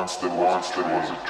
Once there was a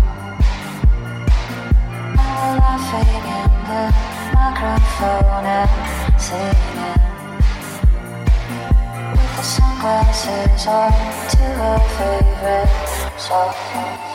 coughing in the microphone and singing with the sunglasses on to her favorite song.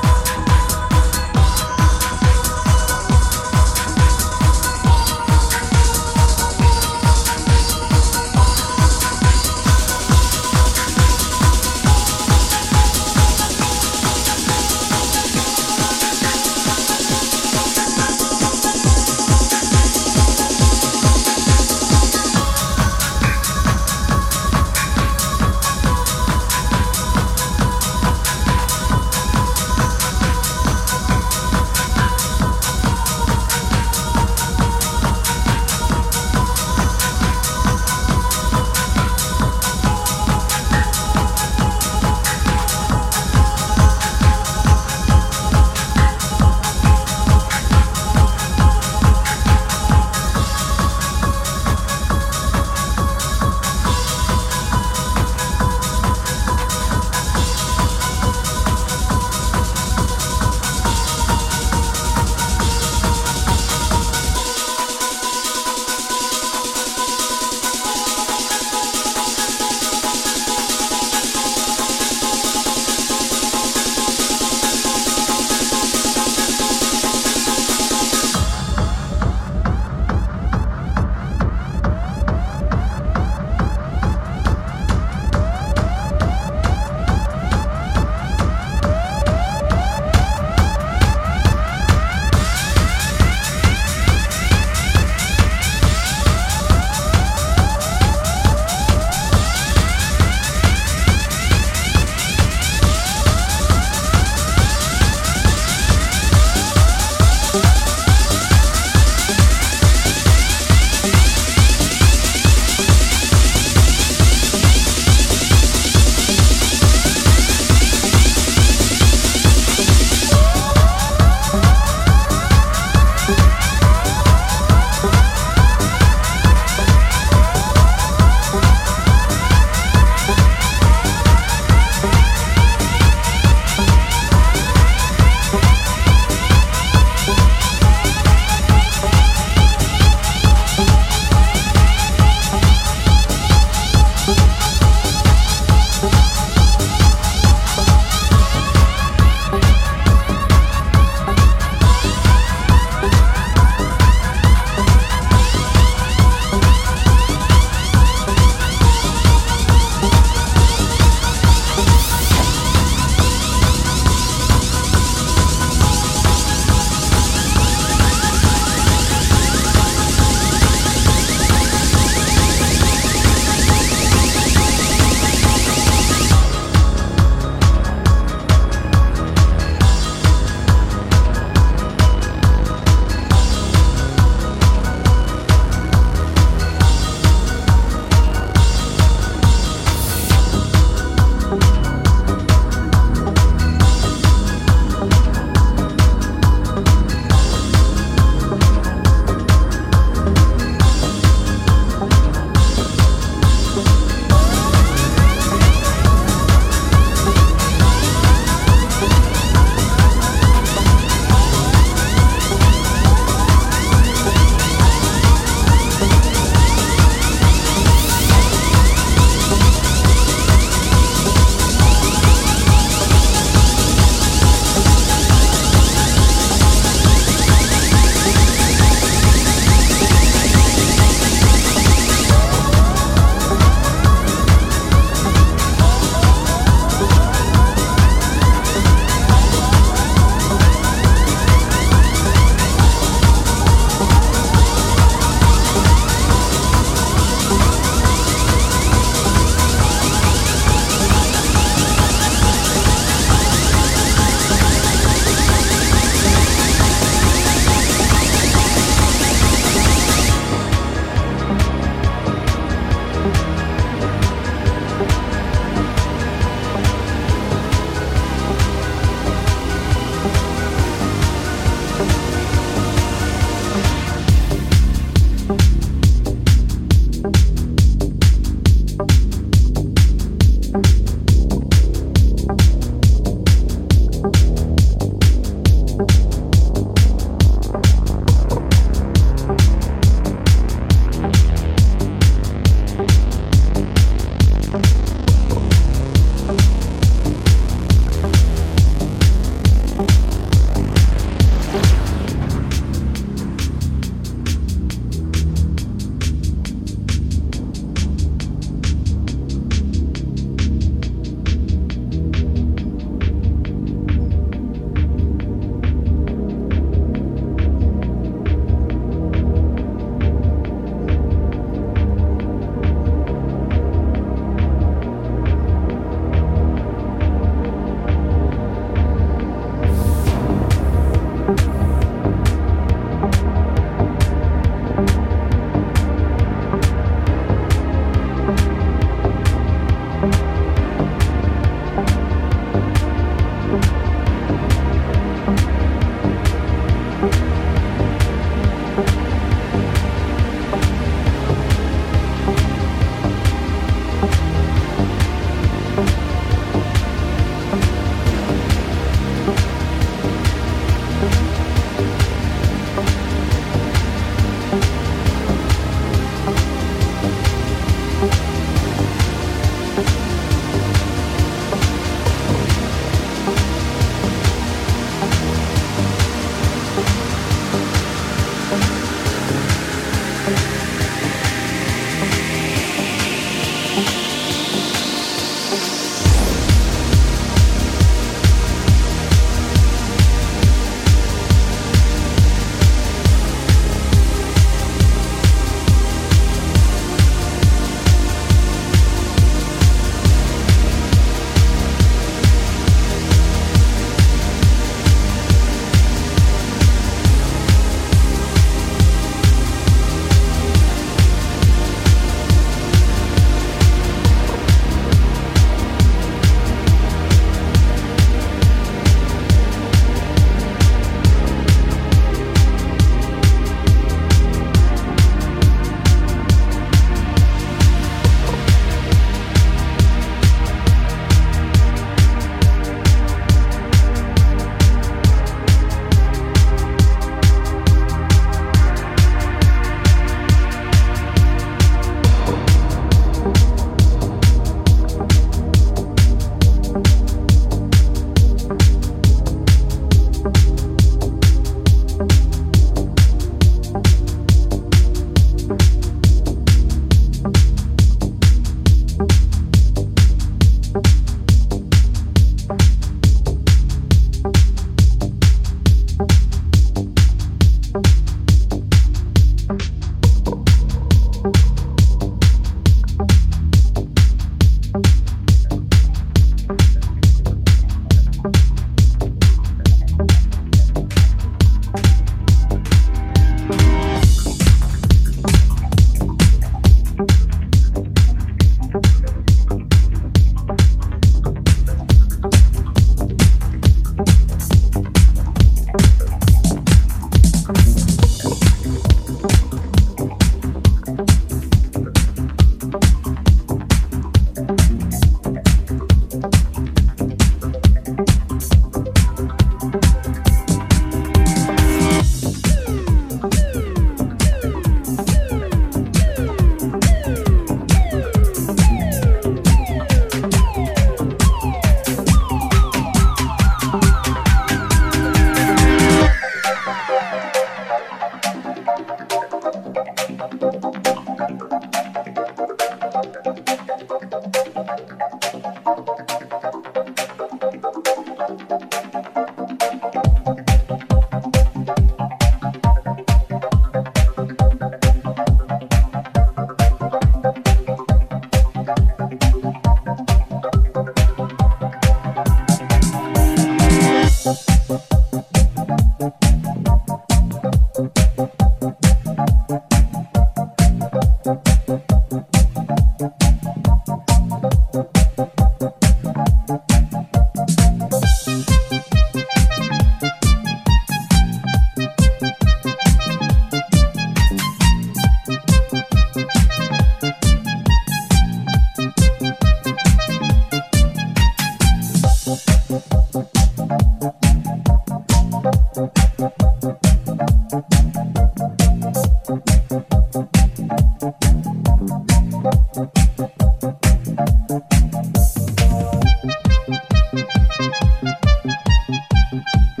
嗯。